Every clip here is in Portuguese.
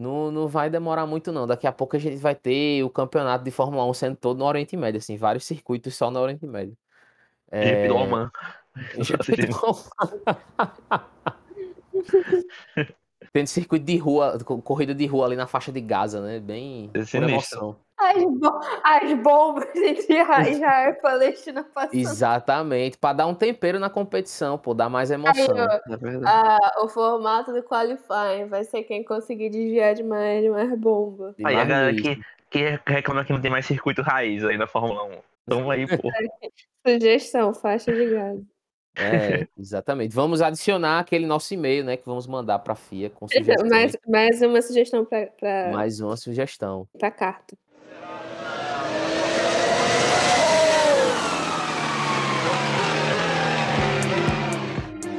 Não, não vai demorar muito não. Daqui a pouco a gente vai ter o campeonato de Fórmula 1 sendo todo no Oriente Médio, assim, vários circuitos só no Oriente Médio. Do É, Oman. Do Tendo circuito de rua, co- corrida de rua ali na faixa de Gaza, né? Bem É por sinistro. As, bo- as bombas entre Israel e Palestina passando. Exatamente, para dar um tempero na competição, pô, dar mais emoção. ó, É verdade. Ah, o formato do qualifying vai ser quem conseguir desviar de mais, de mais bomba. De Aí a galera que, que reclama que não tem mais circuito raiz aí na Fórmula 1. Então aí, pô. Sugestão, faixa de gás. É, exatamente. Vamos adicionar aquele nosso e-mail, né, que vamos mandar para a FIA com sugestões. Mais, mais uma sugestão pra, pra, Mais uma sugestão. pra carta.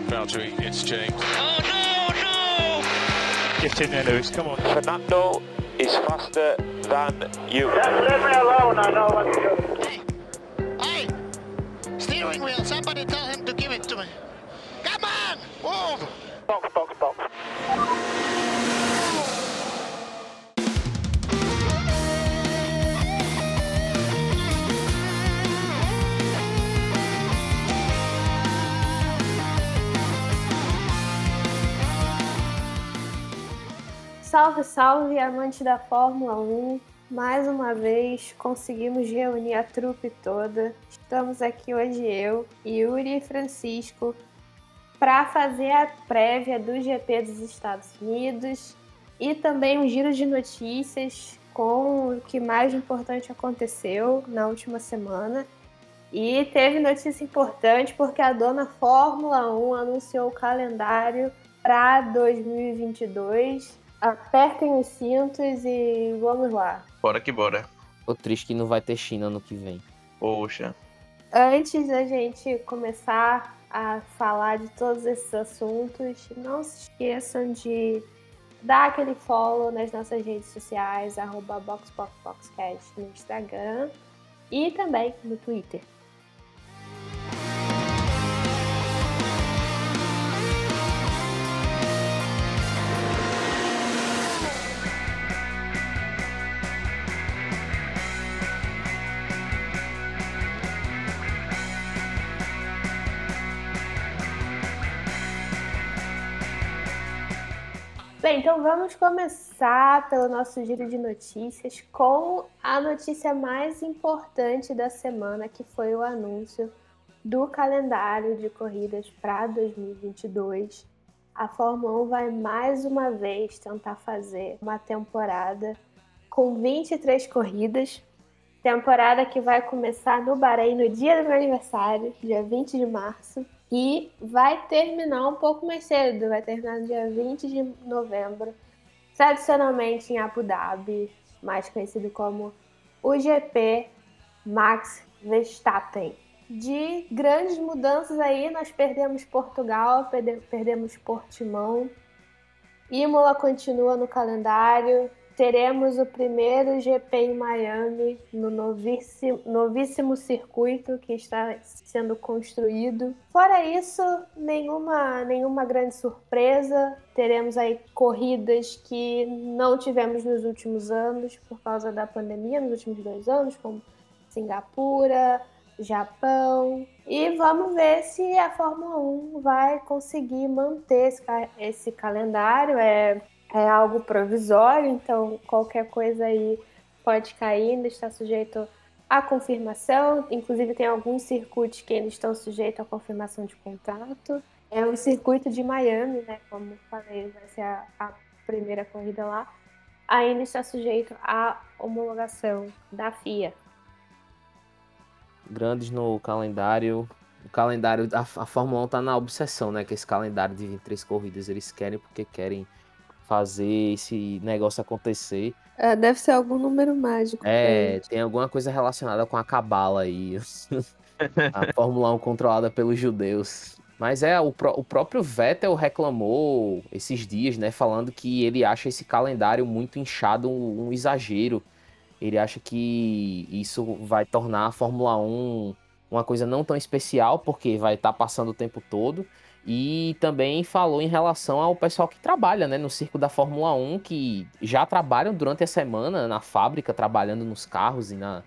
Valtteri, it's James. Get in there, Lewis. Come on. Fernando is faster than you. Just leave me alone. I know what to do. Hey, hey! Steering wheel, somebody tell him to give it to me. Come on! Move! Box, box, box. Salve, salve, amante da Fórmula 1. Mais uma vez conseguimos reunir a trupe toda. Estamos aqui hoje eu, Yuri e Francisco para fazer a prévia do GP dos Estados Unidos e também um giro de notícias com o que mais importante aconteceu na última semana. E teve notícia importante porque a dona Fórmula 1 anunciou o calendário para 2022. Apertem os cintos e vamos lá. Bora que bora. Tô triste que não vai ter China no que vem. Poxa. Antes da gente começar a falar de todos esses assuntos, não se esqueçam de dar aquele follow nas nossas redes sociais, arroba BoxBoxBoxCast no Instagram e também no Twitter. Bem, então vamos começar pelo nosso giro de notícias com a notícia mais importante da semana, que foi o anúncio do calendário de corridas para 2022. A Fórmula 1 vai mais uma vez tentar fazer uma temporada com 23 corridas. Temporada que vai começar no Bahrein no dia do meu aniversário, dia 20 de março. E vai terminar um pouco mais cedo, vai terminar no dia 20 de novembro, tradicionalmente em Abu Dhabi, mais conhecido como o GP Max Verstappen. De grandes mudanças aí, nós perdemos Portugal, perde- perdemos Portimão, Imola continua no calendário, teremos o primeiro GP em Miami, no novíssimo, novíssimo circuito que está sendo construído. Fora isso, nenhuma, nenhuma grande surpresa. Teremos aí corridas que não tivemos nos últimos anos por causa da pandemia, nos últimos dois anos, como Singapura, Japão. E vamos ver se a Fórmula 1 vai conseguir manter esse, esse calendário. É, é algo provisório, então qualquer coisa aí pode cair, ainda está sujeito à confirmação. Inclusive, tem alguns circuitos que ainda estão sujeitos à confirmação de contrato. É o circuito de Miami, né? Como falei, vai ser a, a primeira corrida lá. Ainda está sujeito à homologação da FIA. Grandes no calendário. O calendário, a, a Fórmula 1 tá na obsessão, né? Que esse calendário de 23 corridas eles querem porque querem fazer esse negócio acontecer. É, deve ser algum número mágico. É, tem alguma coisa relacionada com a cabala aí. a Fórmula 1 controlada pelos judeus. Mas é, o, o próprio Vettel reclamou esses dias, né? Falando que ele acha esse calendário muito inchado um, um exagero. Ele acha que isso vai tornar a Fórmula 1 uma coisa não tão especial, porque vai estar passando o tempo todo. E também falou em relação ao pessoal que trabalha né, no circo da Fórmula 1, que já trabalham durante a semana na fábrica, trabalhando nos carros e na,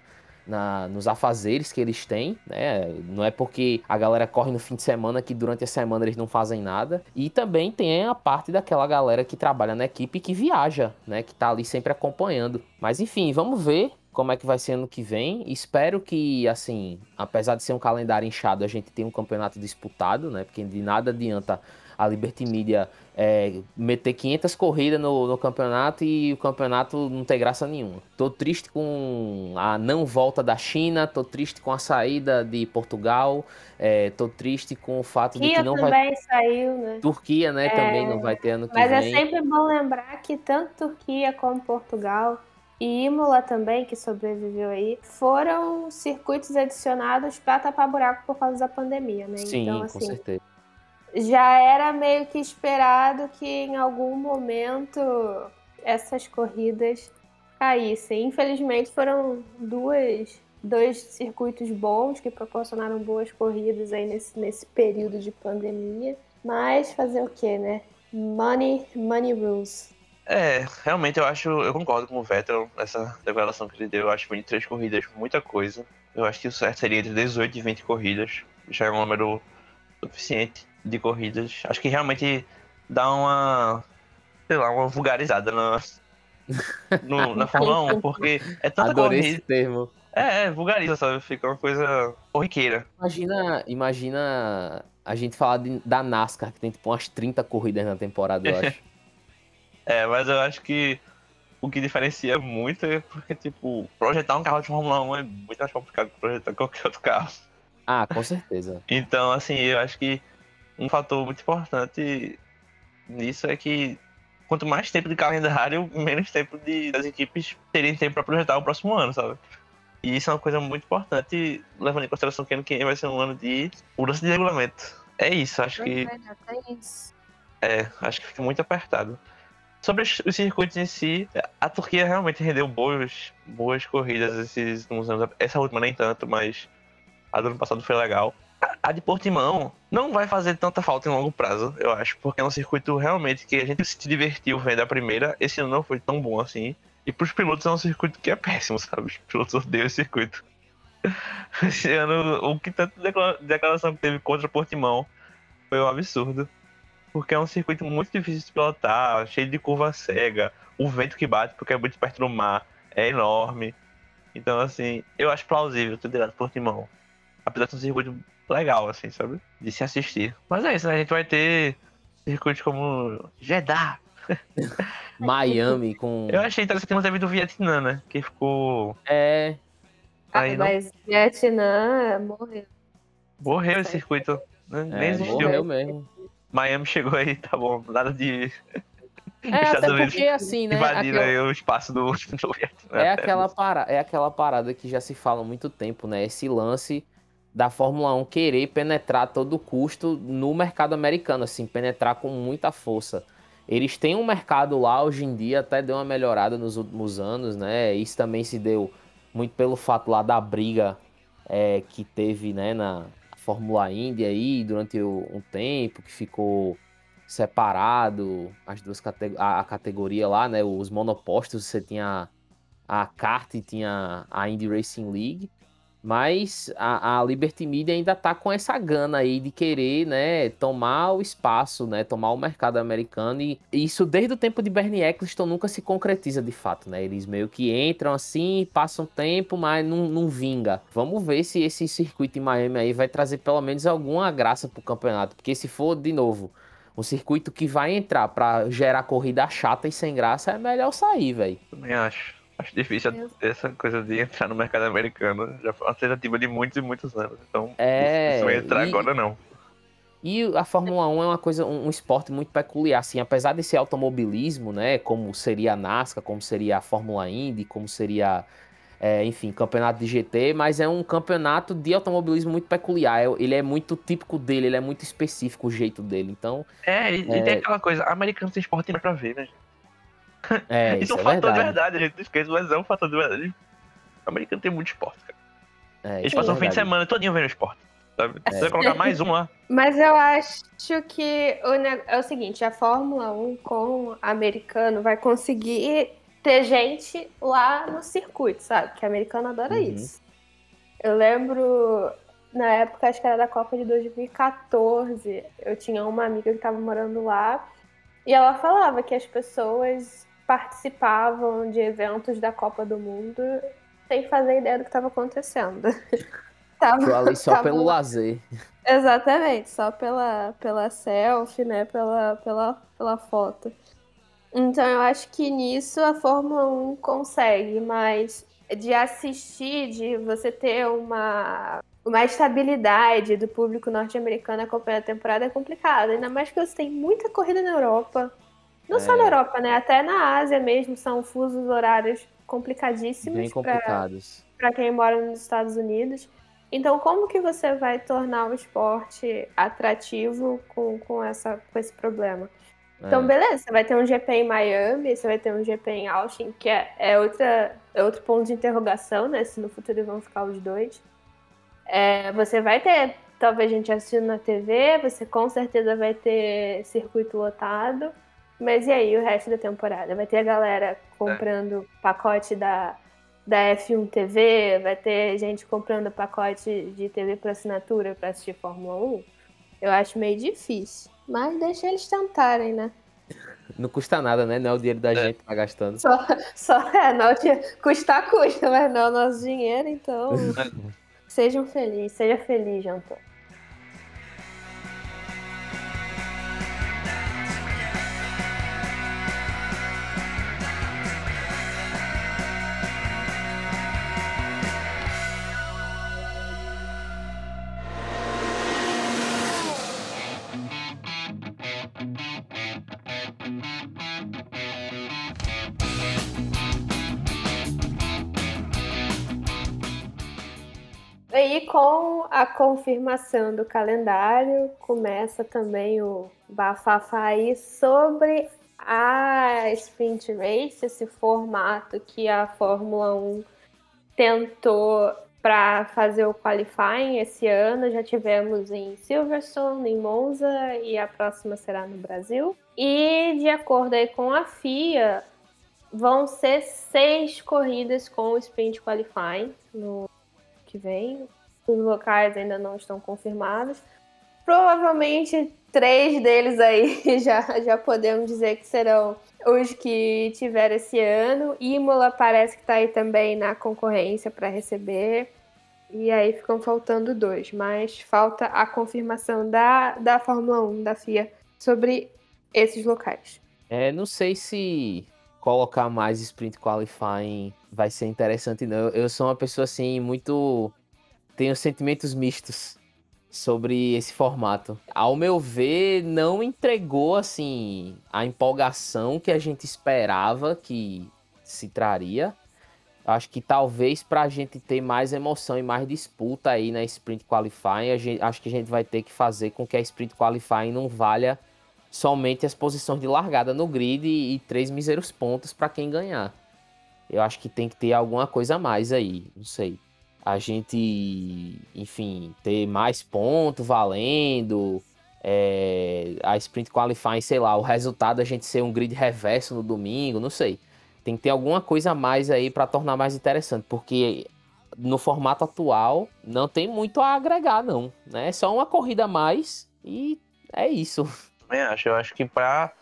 na, nos afazeres que eles têm, né? Não é porque a galera corre no fim de semana que durante a semana eles não fazem nada. E também tem a parte daquela galera que trabalha na equipe que viaja, né? Que tá ali sempre acompanhando. Mas enfim, vamos ver como é que vai ser ano que vem. Espero que, assim, apesar de ser um calendário inchado, a gente tenha um campeonato disputado, né? Porque de nada adianta a Liberty Media é, meter 500 corridas no, no, campeonato e o campeonato não ter graça nenhuma. Tô triste com a não volta da China, tô triste com a saída de Portugal, é, tô triste com o fato Turquia de que não também vai. saiu, né? Turquia, né, É, também não vai ter ano que Mas é vem. sempre bom lembrar que tanto Turquia como Portugal e Imola também, que sobreviveu aí, foram circuitos adicionados para tapar buraco por causa da pandemia, né? Sim, então, com assim, certeza. já era meio que esperado que em algum momento essas corridas caíssem. Infelizmente foram duas, dois circuitos bons que proporcionaram boas corridas aí nesse, nesse período de pandemia. Mas fazer o que, né? Money, money rules. É, realmente eu acho, eu concordo com o Vettel nessa declaração que ele deu. Eu acho 23 corridas muita coisa. Eu acho que o certo seria entre 18 e 20 corridas. Já é um número suficiente de corridas. Acho que realmente dá uma, sei lá, uma vulgarizada na, no- na Fórmula 1, porque é tanta Adorei corrida. esse termo. É, é, vulgariza, sabe? Fica uma coisa corriqueira. Imagina, imagina a gente falar de- da NASCAR, que tem tipo umas 30 corridas na temporada, eu acho. É, mas eu acho que o que diferencia muito é porque, tipo, projetar um carro de Fórmula 1 é muito mais complicado que projetar qualquer outro carro. ah, com certeza. Então, assim, eu acho que um fator muito importante nisso é que quanto mais tempo de calendário, menos tempo de, das equipes terem tempo para projetar o próximo ano, sabe? E isso é uma coisa muito importante, levando em consideração que ano que vem vai ser um ano de mudança de regulamento. É isso, acho que é, acho que fica muito apertado. Sobre os, os circuitos em si, a Turquia realmente rendeu boas, boas corridas esses últimos anos. Essa última nem tanto, mas a do ano passado foi legal. A- A de Portimão não vai fazer tanta falta em longo prazo, eu acho, porque é um circuito realmente que a gente se divertiu vendo a primeira. Esse ano não foi tão bom assim. E pros pilotos é um circuito que é péssimo, sabe? Os pilotos odeiam esse circuito. Esse ano, o que tanto declara- declaração que teve contra Portimão foi um absurdo. Porque é um circuito muito difícil de pilotar, cheio de curva cega. O vento que bate, porque é muito perto do mar, é enorme. Então, assim, eu acho plausível ter tirado Portimão. Apesar de ser um circuito legal, assim, sabe? De se assistir. Mas é isso, né? A gente vai ter circuitos como Jeddah. Miami com. Eu achei interessante que não teve do Vietnã, né? Que ficou. É. Aí não Ah, mas Vietnã morreu. morreu esse circuito. né? Nem é existiu. morreu mesmo. Miami chegou aí, tá bom. Nada de É, Estados até porque assim, né? aquela- o espaço do, do Vietnã. É aquela, para... é aquela parada que já se fala há muito tempo, né? Esse lance da Fórmula 1 querer penetrar a todo custo no mercado americano, assim, penetrar com muita força. Eles têm um mercado lá hoje em dia, até deu uma melhorada nos últimos anos, né? Isso também se deu muito pelo fato lá da briga é, que teve, né, na Fórmula Indy aí durante um tempo, que ficou separado as duas a, a categoria lá, né? Os monopostos, você tinha a kart e tinha a Indy Racing League. Mas a, a Liberty Media ainda tá com essa gana aí de querer, né, tomar o espaço, né, tomar o mercado americano e isso desde o tempo de Bernie Eccleston nunca se concretiza de fato, né? Eles meio que entram assim, passam tempo, mas não, não vinga. Vamos ver se esse circuito em Miami aí vai trazer pelo menos alguma graça pro campeonato, porque se for de novo um circuito que vai entrar pra gerar corrida chata e sem graça, é melhor sair, velho. Também acho. Acho difícil essa coisa de entrar no mercado americano. Já foi uma tentativa de muitos e muitos anos. Então, É, se vai entrar e- agora, não. E a Fórmula 1 é uma coisa, um, um esporte muito peculiar, assim, apesar desse automobilismo, né, como seria a NASCAR, como seria a Fórmula Indy, como seria, é, enfim, campeonato de GT, mas é um campeonato de automobilismo muito peculiar, é- ele é muito típico dele, ele é muito específico o jeito dele, então, É, e, e É. tem aquela coisa, americano tem esporte pra ver, né? é, Isso isso é um é fator de verdade. verdade, a gente não esquece, mas é um fator de verdade. Americano tem muito esporte, cara. É, Eles é passam o fim de semana todinho vendo esporte. Sabe? Você vai colocar mais um lá. Mas eu acho que o ne- é o seguinte, a Fórmula 1 com americano vai conseguir ter gente lá no circuito, sabe? Que americano adora Uhum. isso. Eu lembro, na época, acho que era da Copa de 2014, eu tinha uma amiga que estava morando lá e ela falava que as pessoas participavam de eventos da Copa do Mundo sem fazer ideia do que estava acontecendo. Tava- ali só tava pelo lazer. Exatamente, só pela, pela selfie, né? Pela, pela, pela foto. Então eu acho que nisso a Fórmula 1 consegue, mas de assistir, de você ter uma, uma estabilidade do público norte-americano acompanhando a temporada é complicado. Ainda mais que você tem muita corrida na Europa. Não só É. na Europa, né? Até na Ásia mesmo são fusos horários complicadíssimos Bem complicados. para quem mora nos Estados Unidos. Então, como que você vai tornar o esporte atrativo com, com, essa, com esse problema? Então, É. beleza, você vai ter um GP em Miami, você vai ter um GP em Austin, que é, é, outra, é outro ponto de interrogação, né? Se no futuro vão ficar os dois. É, você vai ter, talvez, gente assistindo na TV, você com certeza vai ter circuito lotado. Mas e aí, o resto da temporada? Vai ter a galera comprando pacote da, da F1 TV, vai ter gente comprando pacote de TV por assinatura para assistir Fórmula 1. Eu acho meio difícil. Mas deixa eles tentarem, né? Não custa nada, né? Não é o dinheiro da É. gente que tá gastando. Só, só é, não, tinha- custar custa, mas não é o nosso dinheiro, então. Sejam felizes, seja feliz, Jantor. E com a confirmação do calendário, começa também o bafafá aí sobre a Sprint Race, esse formato que a Fórmula 1 tentou para fazer o qualifying esse ano. Já tivemos em Silverstone, em Monza e a próxima será no Brasil. E de acordo aí com a FIA, vão ser seis corridas com o Sprint Qualifying no que vem. Os locais ainda não estão confirmados. Provavelmente três deles aí já, já podemos dizer que serão os que tiveram esse ano. Imola parece que está aí também na concorrência para receber. E aí ficam faltando dois, mas falta a confirmação da, da Fórmula 1, da FIA, sobre esses locais. É, não sei se colocar mais sprint qualifying vai ser interessante, não. Eu sou uma pessoa assim muito. Tenho sentimentos mistos sobre esse formato. Ao meu ver, não entregou assim a empolgação que a gente esperava que se traria. Acho que talvez para a gente ter mais emoção e mais disputa aí na sprint qualifying, gente, acho que a gente vai ter que fazer com que a sprint qualifying não valha somente as posições de largada no grid e, e três míseros pontos para quem ganhar. Eu acho que tem que ter alguma coisa a mais aí, não sei. A gente, enfim, ter mais pontos valendo, é, a sprint qualifying, sei lá, o resultado a gente ser um grid reverso no domingo, não sei. Tem que ter alguma coisa a mais aí para tornar mais interessante, porque no formato atual não tem muito a agregar, não. Né? É só uma corrida a mais e é isso. Também acho. Eu acho que pra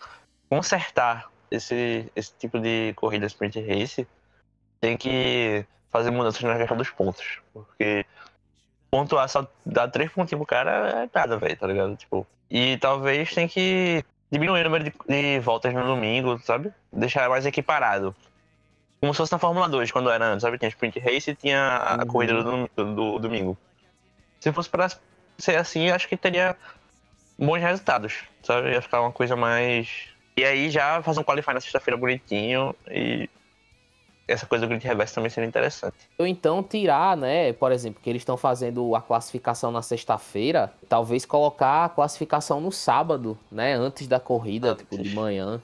consertar esse, esse tipo de corrida sprint race, tem que fazer mudanças na questão dos pontos. Porque pontuar só dar três pontinhos pro cara é nada, velho, tá ligado? Tipo, e talvez tem que diminuir o número de, de voltas no domingo, sabe? Deixar mais equiparado. Como se fosse na Fórmula 2, quando era antes, sabe? Tinha sprint race e tinha a Uhum. corrida do, do- do domingo. Se fosse pra ser assim, acho que teria bons resultados, sabe? Ia ficar uma coisa mais. E aí já fazer um qualify na sexta-feira bonitinho e essa coisa do grid reverso também seria interessante. Ou então tirar, né? Por exemplo, que eles estão fazendo a classificação na sexta-feira, talvez colocar a classificação no sábado, né? Antes da corrida, Antes. tipo, de manhã.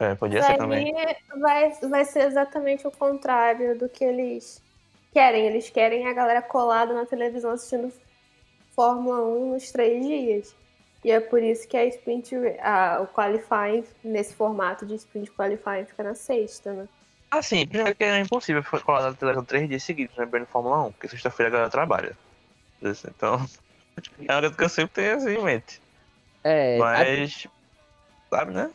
É, podia Mas ser também. vai, vai ser exatamente o contrário do que eles querem. Eles querem a galera colada na televisão assistindo Fórmula 1 nos três dias. E é por isso que a sprint, a, o qualifying, nesse formato de sprint qualifying, fica na sexta, né? Ah, sim, primeiro que é impossível falar da televisão três dias seguidos, né? Bem no Fórmula 1, porque sexta-feira a galera trabalha. Então, é uma coisa que eu sempre tenho assim em mente. É, Mas, sabe, né?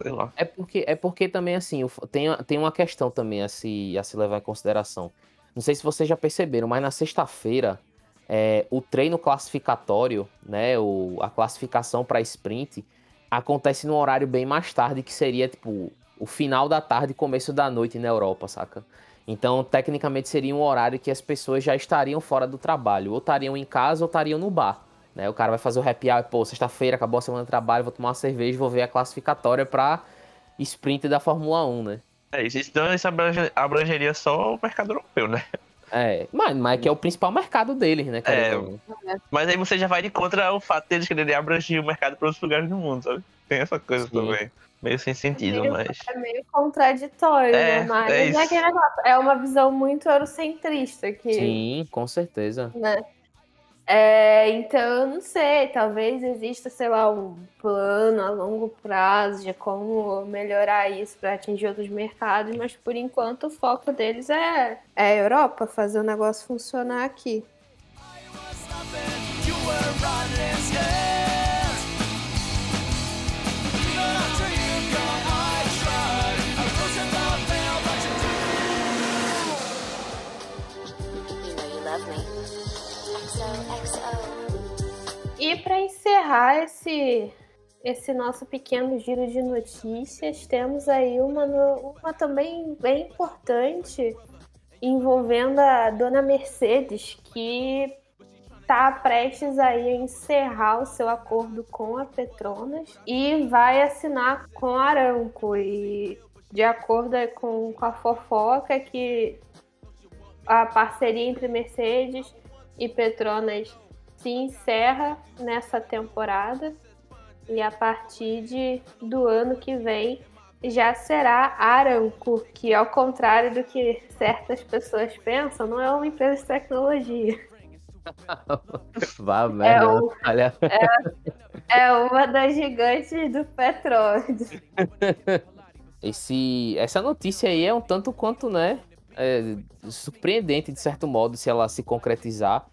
Sei lá. É porque, é porque também, assim, tem, tem uma questão também a se, a se levar em consideração. Não sei se vocês já perceberam, mas na sexta-feira, é, o treino classificatório, né, o, a classificação para sprint, acontece num horário bem mais tarde, que seria, tipo, o final da tarde e começo da noite na Europa, saca? Então, tecnicamente, seria um horário que as pessoas já estariam fora do trabalho. Ou estariam em casa ou estariam no bar. Né? O cara vai fazer o happy hour, pô, sexta-feira, acabou a semana de trabalho, vou tomar uma cerveja e vou ver a classificatória pra sprint da Fórmula 1, né? É isso, então isso abrange- abrangeria só o mercado europeu, né? É, mas, mas que é o principal mercado deles, né, É. não. Mas aí você já vai de contra o fato deles quererem abranger o mercado para outros lugares do mundo, sabe? Tem essa coisa Sim. também. Meio sem sentido, Meio- mas. É meio contraditório, É, né? Mas é é, aquele negócio. É uma visão muito eurocentrista que. Sim, com certeza. né? É, então, não sei, talvez exista, sei lá, um plano a longo prazo de como melhorar isso para atingir outros mercados, mas por enquanto o foco deles é, é a Europa, fazer o negócio funcionar aqui. You E para encerrar esse, esse nosso pequeno giro de notícias, temos aí uma, uma também bem importante envolvendo a dona Mercedes, que está prestes aí a encerrar o seu acordo com a Petronas e vai assinar com a Aramco. E de acordo com, com a fofoca que a parceria entre Mercedes e Petronas se encerra nessa temporada e a partir de, do ano que vem já será Aramco, que ao contrário do que certas pessoas pensam, não é uma empresa de tecnologia. Vá, o- Olha, É uma das gigantes do petróleo. esse, essa notícia aí é um tanto quanto, né, é, surpreendente de certo modo se ela se concretizar,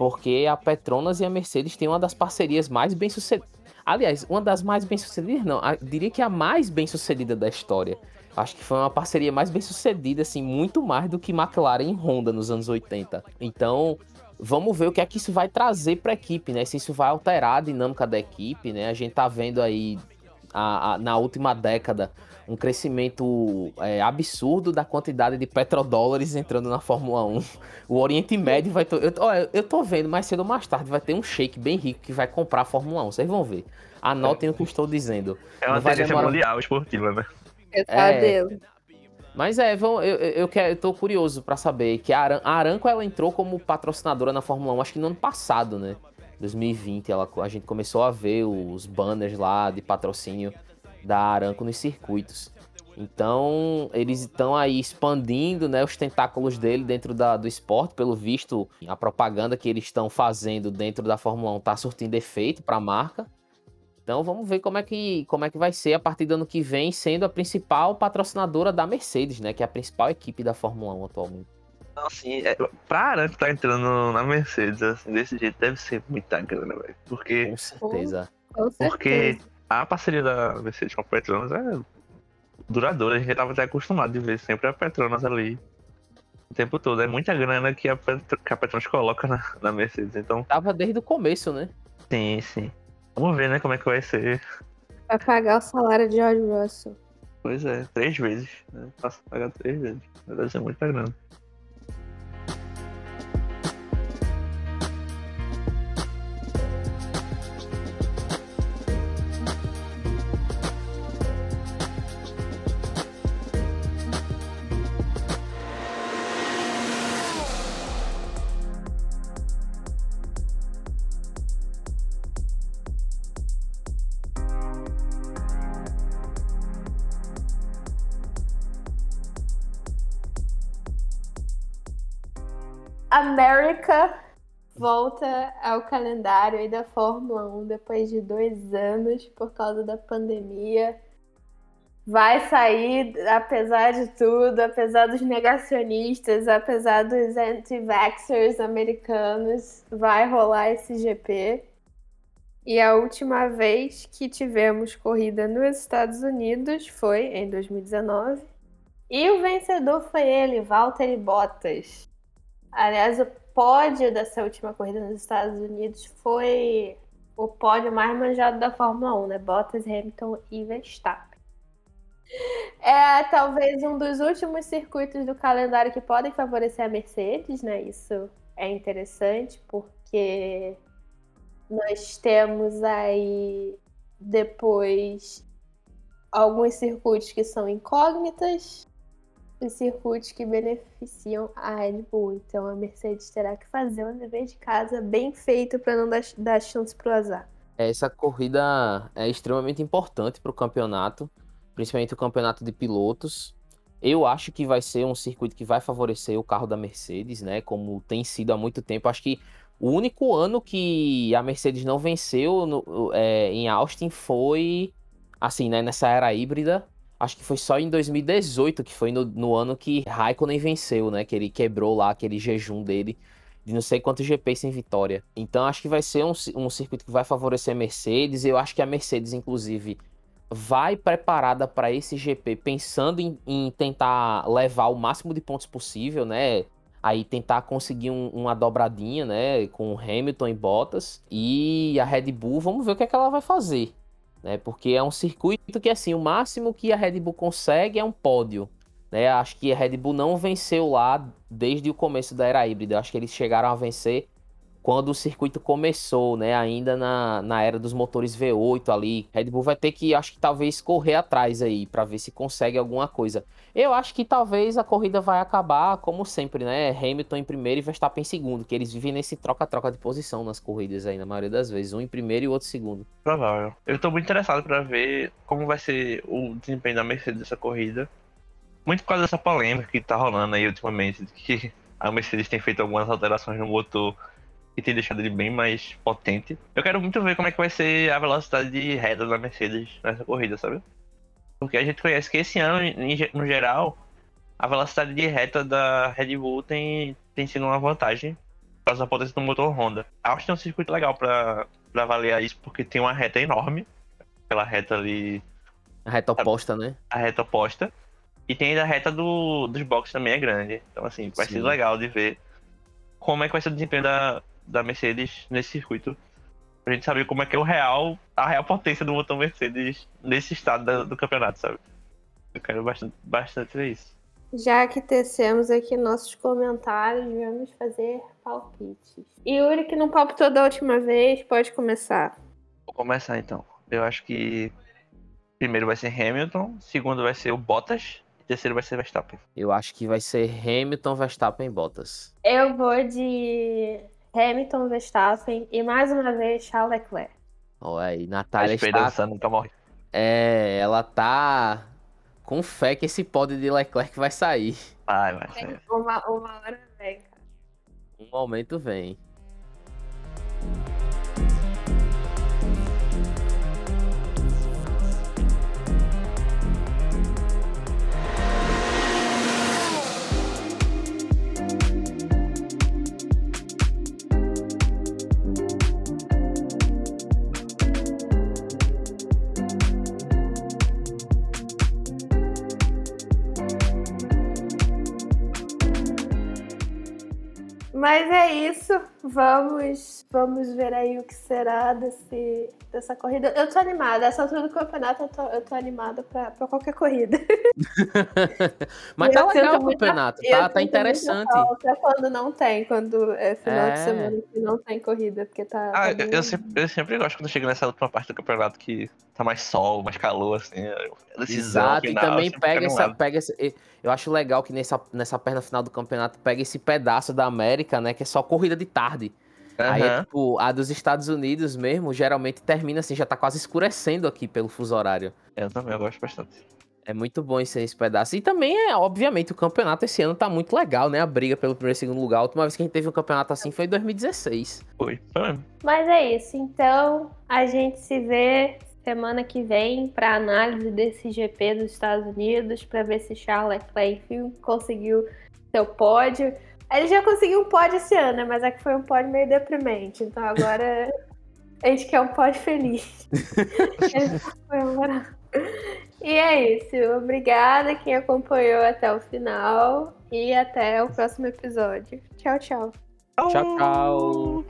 porque a Petronas e a Mercedes têm uma das parcerias mais bem sucedidas. Aliás, uma das mais bem sucedidas, não, a- diria que a mais bem sucedida da história. Acho que foi uma parceria mais bem sucedida, assim, muito mais do que McLaren e Honda nos anos 80. Então, vamos ver o que é que isso vai trazer para a equipe, né? Se isso vai alterar a dinâmica da equipe, né? A gente tá vendo aí a- a- na última década um crescimento é, absurdo da quantidade de petrodólares entrando na Fórmula 1. O Oriente Médio vai. Eu, olha, eu tô vendo mais cedo ou mais tarde vai ter um shake bem rico que vai comprar a Fórmula 1. Vocês vão ver. Anotem o que eu estou dizendo. É uma tendência demorar. mundial esportiva, né? Pesadelo. Mas é, vão, eu, eu, eu, quero, eu tô curioso pra saber que a, Aran- a Aranco ela entrou como patrocinadora na Fórmula 1, acho que no ano passado, né? 2020, ela, a gente começou a ver os banners lá de patrocínio da Aranco nos circuitos. Então, eles estão aí expandindo né, os tentáculos dele dentro da, do esporte. Pelo visto, a propaganda que eles estão fazendo dentro da Fórmula 1 tá surtindo efeito para a marca. Então, vamos ver como é, que, como é que vai ser a partir do ano que vem, sendo a principal patrocinadora da Mercedes, né? Que é a principal equipe da Fórmula 1 atualmente. Então, assim, é, pra Aranco tá entrando na Mercedes, assim, desse jeito, deve ser muita grana, velho. Porque, Com certeza. Com porque certeza. A parceria da Mercedes com a Petronas é duradoura. A gente já tava até acostumado de ver sempre a Petronas ali o tempo todo. É muita grana que a, Petro, que a Petronas coloca na, na Mercedes. Então, Tava desde o começo, né? sim, sim. Vamos ver, né, como é que vai ser. Vai pagar o salário de George Russell. Pois é, três vezes. Né? Passa a pagar três vezes. Deve ser muita grana. Volta ao calendário aí da Fórmula 1 depois de dois anos por causa da pandemia. Vai sair, apesar de tudo, apesar dos negacionistas, apesar dos anti-vaxxers americanos, vai rolar esse GP. E a última vez que tivemos corrida nos Estados Unidos foi em 2019. E o vencedor foi ele, Valtteri Bottas. Aliás, o pódio dessa última corrida nos Estados Unidos foi o pódio mais manjado da Fórmula 1, né? Bottas, Hamilton e Verstappen. É talvez um dos últimos circuitos do calendário que podem favorecer a Mercedes, né? Isso é interessante porque nós temos aí depois alguns circuitos que são incógnitas os circuitos que beneficiam a Red Bull. Então a Mercedes terá que fazer um dever de casa bem feito para não dar, dar chance para o azar. Essa corrida é extremamente importante para o campeonato, principalmente o campeonato de pilotos. Eu acho que vai ser um circuito que vai favorecer o carro da Mercedes, né? Como tem sido há muito tempo. Acho que o único ano que a Mercedes não venceu no, é, em Austin foi assim, né? Nessa era híbrida, Acho que foi só em 2018, que foi no, no, ano que Raikkonen venceu, né? Que ele quebrou lá aquele jejum dele de não sei quantos GP sem vitória. Então acho que vai ser um, um circuito que vai favorecer a Mercedes. Eu acho que a Mercedes, inclusive, vai preparada para esse GP, pensando em, em, tentar levar o máximo de pontos possível, né? Aí tentar conseguir um, uma dobradinha, né? Com Hamilton e Bottas. E a Red Bull, vamos ver o que, é que ela vai fazer né? Porque é um circuito que assim, o máximo que a Red Bull consegue é um pódio, né? Acho que a Red Bull não venceu lá desde o começo da era híbrida. Acho que eles chegaram a vencer quando o circuito começou, né? Ainda na, na era dos motores V8 ali. Red Bull vai ter que, acho que talvez, correr atrás aí para ver se consegue alguma coisa. Eu acho que talvez a corrida vai acabar, como sempre, né? Hamilton em primeiro e Verstappen em segundo, que eles vivem nesse troca-troca de posição nas corridas aí, na maioria das vezes. Um em primeiro e o outro em segundo. Provável. Eu tô muito interessado para ver como vai ser o desempenho da Mercedes nessa corrida. Muito por causa dessa polêmica que tá rolando aí ultimamente, que a Mercedes tem feito algumas alterações no motor que tem deixado ele bem mais potente. Eu quero muito ver como é que vai ser a velocidade de reta da Mercedes nessa corrida, sabe? Porque a gente conhece que esse ano, no geral, a velocidade de reta da Red Bull tem, tem sido uma vantagem causa da potência do motor Honda. Acho que é um circuito legal para avaliar isso, porque tem uma reta enorme, aquela reta ali. A reta oposta, né? A reta oposta. E tem ainda a reta do, dos boxes também é grande. Então, assim, vai Sim. ser legal de ver como é que vai ser o desempenho da, da Mercedes nesse circuito. Pra gente saber como é que é o real, a real potência do motor Mercedes nesse estado da, do campeonato, sabe? Eu quero bastante, bastante ver isso. Já que tecemos aqui nossos comentários, vamos fazer palpites. Yuri, que não palpitou da última vez, pode começar. Vou começar então. Eu acho que primeiro vai ser Hamilton, segundo vai ser o Bottas, terceiro vai ser Verstappen. Eu acho que vai ser Hamilton, Verstappen e Bottas. Eu vou de Hamilton, Verstappen e mais uma vez Charles Leclerc. Olha aí, Natália está... Esperança nunca morre. É, ela tá com fé que esse pódio de Leclerc vai sair. Vai, vai. Uma, uma hora vem, cara. Um momento vem. Mas é isso. Vamos, vamos ver aí o que será desse, dessa corrida. Eu tô animada. Essa altura do campeonato eu tô, eu tô animada pra, pra qualquer corrida. Mas tá legal o campeonato, tá, tá interessante. Pra quando não tem, quando é final é... de semana que não tem corrida, porque tá. Ah, tá eu, eu, sempre, eu sempre gosto quando chega nessa última parte do campeonato que tá mais sol, mais calor, assim. Decisão, Exato, final, e também pega essa, pega essa. Eu acho legal que nessa, nessa perna final do campeonato pega esse pedaço da América, né? Que é só corrida de tarde. Uhum. Aí, é, tipo, a dos Estados Unidos mesmo, geralmente termina assim, já tá quase escurecendo aqui pelo fuso horário. Eu também, eu gosto bastante. É muito bom esse, esse pedaço. E também, é, obviamente, o campeonato esse ano tá muito legal, né? A briga pelo primeiro e segundo lugar. A última vez que a gente teve um campeonato assim foi em 2016. Foi, foi mesmo. Mas é isso. Então, a gente se vê semana que vem para análise desse GP dos Estados Unidos, para ver se Charles Leclerc conseguiu seu pódio. Ele já conseguiu um pódio esse ano, né? mas é que foi um pódio meio deprimente. Então agora a gente quer um pódio feliz. e é isso. Obrigada quem acompanhou até o final. E até o próximo episódio. Tchau, tchau. Tchau, tchau.